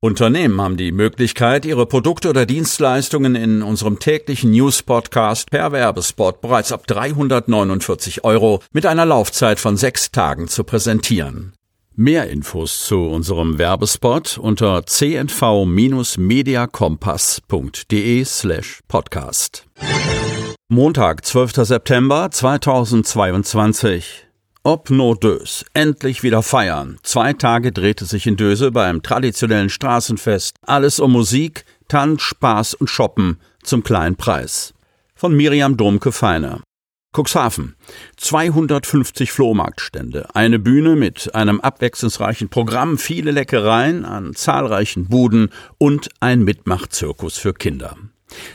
Unternehmen haben die Möglichkeit, ihre Produkte oder Dienstleistungen in unserem täglichen News-Podcast per Werbespot bereits ab 349 Euro mit einer Laufzeit von sechs Tagen zu präsentieren. Mehr Infos zu unserem Werbespot unter cnv-mediakompass.de slash podcast. Montag, 12. September 2022 ob no Dös. Endlich wieder feiern. Zwei Tage drehte sich in Döse beim traditionellen Straßenfest. Alles um Musik, Tanz, Spaß und Shoppen zum kleinen Preis. Von Miriam Domke-Feiner. Cuxhaven. 250 Flohmarktstände, eine Bühne mit einem abwechslungsreichen Programm, viele Leckereien an zahlreichen Buden und ein Mitmachzirkus für Kinder.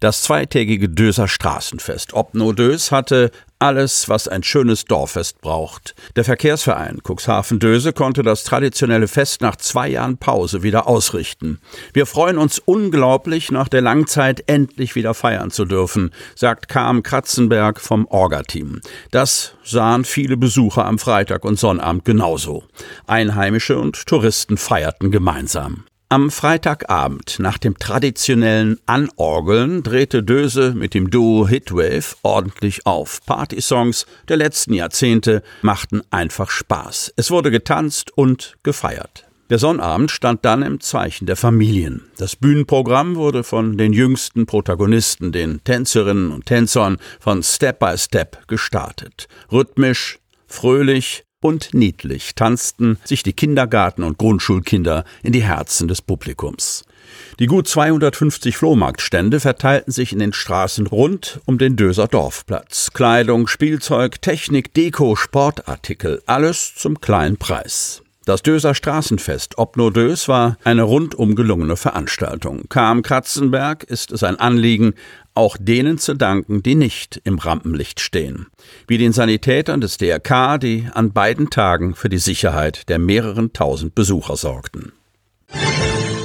Das zweitägige Döser Straßenfest Obno Dös hatte alles, was ein schönes Dorffest braucht. Der Verkehrsverein Cuxhaven-Döse konnte das traditionelle Fest nach zwei Jahren Pause wieder ausrichten. Wir freuen uns unglaublich, nach der Langzeit endlich wieder feiern zu dürfen, sagt Karm Kratzenberg vom Orga-Team. Das sahen viele Besucher am Freitag und Sonnabend genauso. Einheimische und Touristen feierten gemeinsam. Am Freitagabend nach dem traditionellen Anorgeln drehte Döse mit dem Duo Hitwave ordentlich auf. Partysongs der letzten Jahrzehnte machten einfach Spaß. Es wurde getanzt und gefeiert. Der Sonnabend stand dann im Zeichen der Familien. Das Bühnenprogramm wurde von den jüngsten Protagonisten, den Tänzerinnen und Tänzern, von Step by Step gestartet. Rhythmisch, fröhlich, und niedlich tanzten sich die Kindergarten- und Grundschulkinder in die Herzen des Publikums. Die gut 250 Flohmarktstände verteilten sich in den Straßen rund um den Döser Dorfplatz. Kleidung, Spielzeug, Technik, Deko, Sportartikel, alles zum kleinen Preis. Das Döser Straßenfest Obno Dös war eine rundum gelungene Veranstaltung. Kam Kratzenberg ist es ein Anliegen, auch denen zu danken, die nicht im Rampenlicht stehen, wie den Sanitätern des DRK, die an beiden Tagen für die Sicherheit der mehreren tausend Besucher sorgten.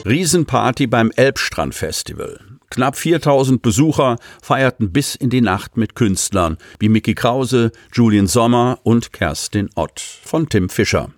Riesenparty beim Elbstrand-Festival. Knapp 4000 Besucher feierten bis in die Nacht mit Künstlern wie Mickey Krause, Julian Sommer und Kerstin Ott von Tim Fischer.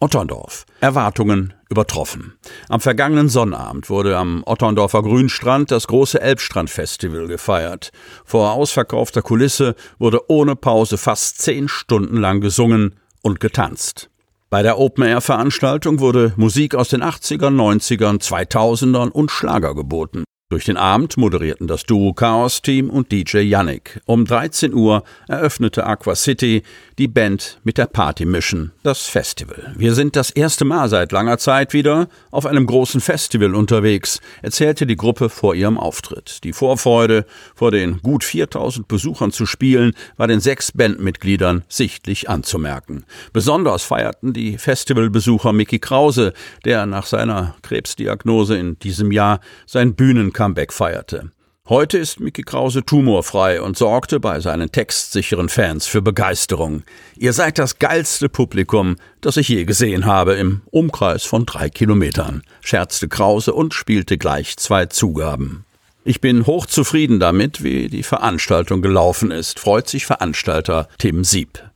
Otterndorf. Erwartungen übertroffen. Am vergangenen Sonnabend wurde am Otterndorfer Grünstrand das große Elbstrand-Festival gefeiert. Vor ausverkaufter Kulisse wurde ohne Pause fast zehn Stunden lang gesungen und getanzt. Bei der Open-Air-Veranstaltung wurde Musik aus den 80ern, 90ern, 2000ern und Schlager geboten. Durch den Abend moderierten das Duo Chaos Team und DJ Yannick. Um 13 Uhr eröffnete Aqua City die Band mit der Party Mission, das Festival. Wir sind das erste Mal seit langer Zeit wieder auf einem großen Festival unterwegs, erzählte die Gruppe vor ihrem Auftritt. Die Vorfreude, vor den gut 4000 Besuchern zu spielen, war den sechs Bandmitgliedern sichtlich anzumerken. Besonders feierten die Festivalbesucher Mickey Krause, der nach seiner Krebsdiagnose in diesem Jahr sein Bühnen Comeback feierte. Heute ist Mickey Krause tumorfrei und sorgte bei seinen textsicheren Fans für Begeisterung. Ihr seid das geilste Publikum, das ich je gesehen habe im Umkreis von drei Kilometern, scherzte Krause und spielte gleich zwei Zugaben. Ich bin hochzufrieden damit, wie die Veranstaltung gelaufen ist, freut sich Veranstalter Tim Sieb.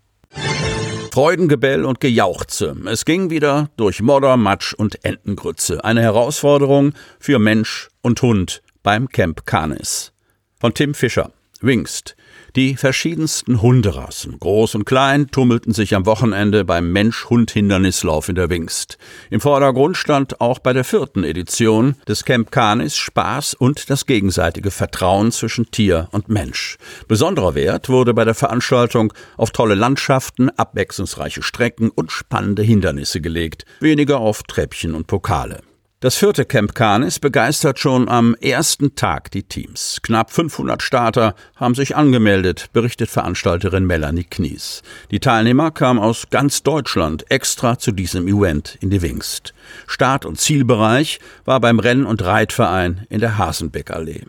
Freudengebell und Gejauchze. Es ging wieder durch Modder, Matsch und Entengrütze. Eine Herausforderung für Mensch und Hund beim Camp Canis. Von Tim Fischer. Wingst. Die verschiedensten Hunderassen, groß und klein, tummelten sich am Wochenende beim Mensch-Hund-Hindernislauf in der Wingst. Im Vordergrund stand auch bei der vierten Edition des Camp Canis Spaß und das gegenseitige Vertrauen zwischen Tier und Mensch. Besonderer Wert wurde bei der Veranstaltung auf tolle Landschaften, abwechslungsreiche Strecken und spannende Hindernisse gelegt, weniger auf Treppchen und Pokale. Das vierte Camp Canis begeistert schon am ersten Tag die Teams. Knapp 500 Starter haben sich angemeldet, berichtet Veranstalterin Melanie Knies. Die Teilnehmer kamen aus ganz Deutschland extra zu diesem Event in die Wingst. Start- und Zielbereich war beim Renn- und Reitverein in der Hasenbeckallee.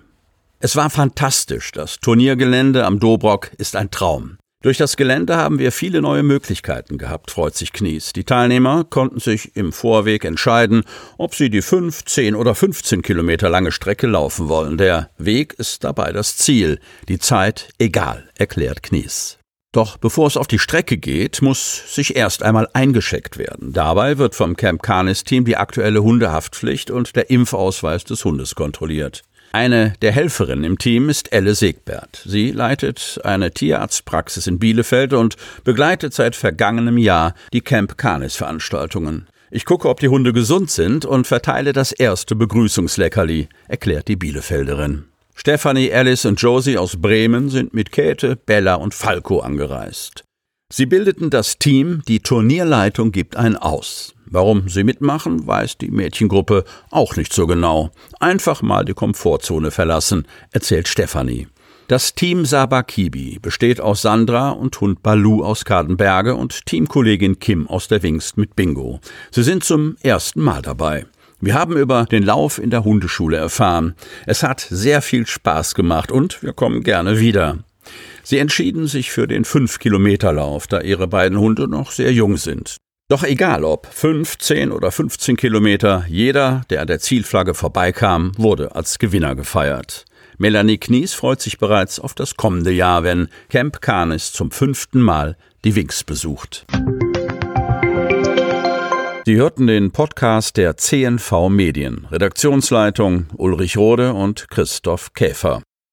Es war fantastisch. Das Turniergelände am Dobrock ist ein Traum. Durch das Gelände haben wir viele neue Möglichkeiten gehabt, freut sich Knies. Die Teilnehmer konnten sich im Vorweg entscheiden, ob sie die 5, 10 oder 15 Kilometer lange Strecke laufen wollen. Der Weg ist dabei das Ziel, die Zeit egal, erklärt Knies. Doch bevor es auf die Strecke geht, muss sich erst einmal eingeschickt werden. Dabei wird vom Camp Canis Team die aktuelle Hundehaftpflicht und der Impfausweis des Hundes kontrolliert. Eine der Helferinnen im Team ist Elle Segbert. Sie leitet eine Tierarztpraxis in Bielefeld und begleitet seit vergangenem Jahr die Camp Canis Veranstaltungen. Ich gucke, ob die Hunde gesund sind und verteile das erste Begrüßungsleckerli, erklärt die Bielefelderin. Stephanie, Alice und Josie aus Bremen sind mit Käthe, Bella und Falco angereist. Sie bildeten das Team, die Turnierleitung gibt ein Aus. Warum sie mitmachen, weiß die Mädchengruppe auch nicht so genau. Einfach mal die Komfortzone verlassen, erzählt Stefanie. Das Team Sabakibi besteht aus Sandra und Hund Balu aus Kadenberge und Teamkollegin Kim aus der Wingst mit Bingo. Sie sind zum ersten Mal dabei. Wir haben über den Lauf in der Hundeschule erfahren. Es hat sehr viel Spaß gemacht und wir kommen gerne wieder. Sie entschieden sich für den 5-Kilometer-Lauf, da ihre beiden Hunde noch sehr jung sind. Doch egal ob 5, 10 oder 15 Kilometer, jeder, der an der Zielflagge vorbeikam, wurde als Gewinner gefeiert. Melanie Knies freut sich bereits auf das kommende Jahr, wenn Camp Canis zum fünften Mal die Wings besucht. Sie hörten den Podcast der CNV Medien. Redaktionsleitung Ulrich Rode und Christoph Käfer.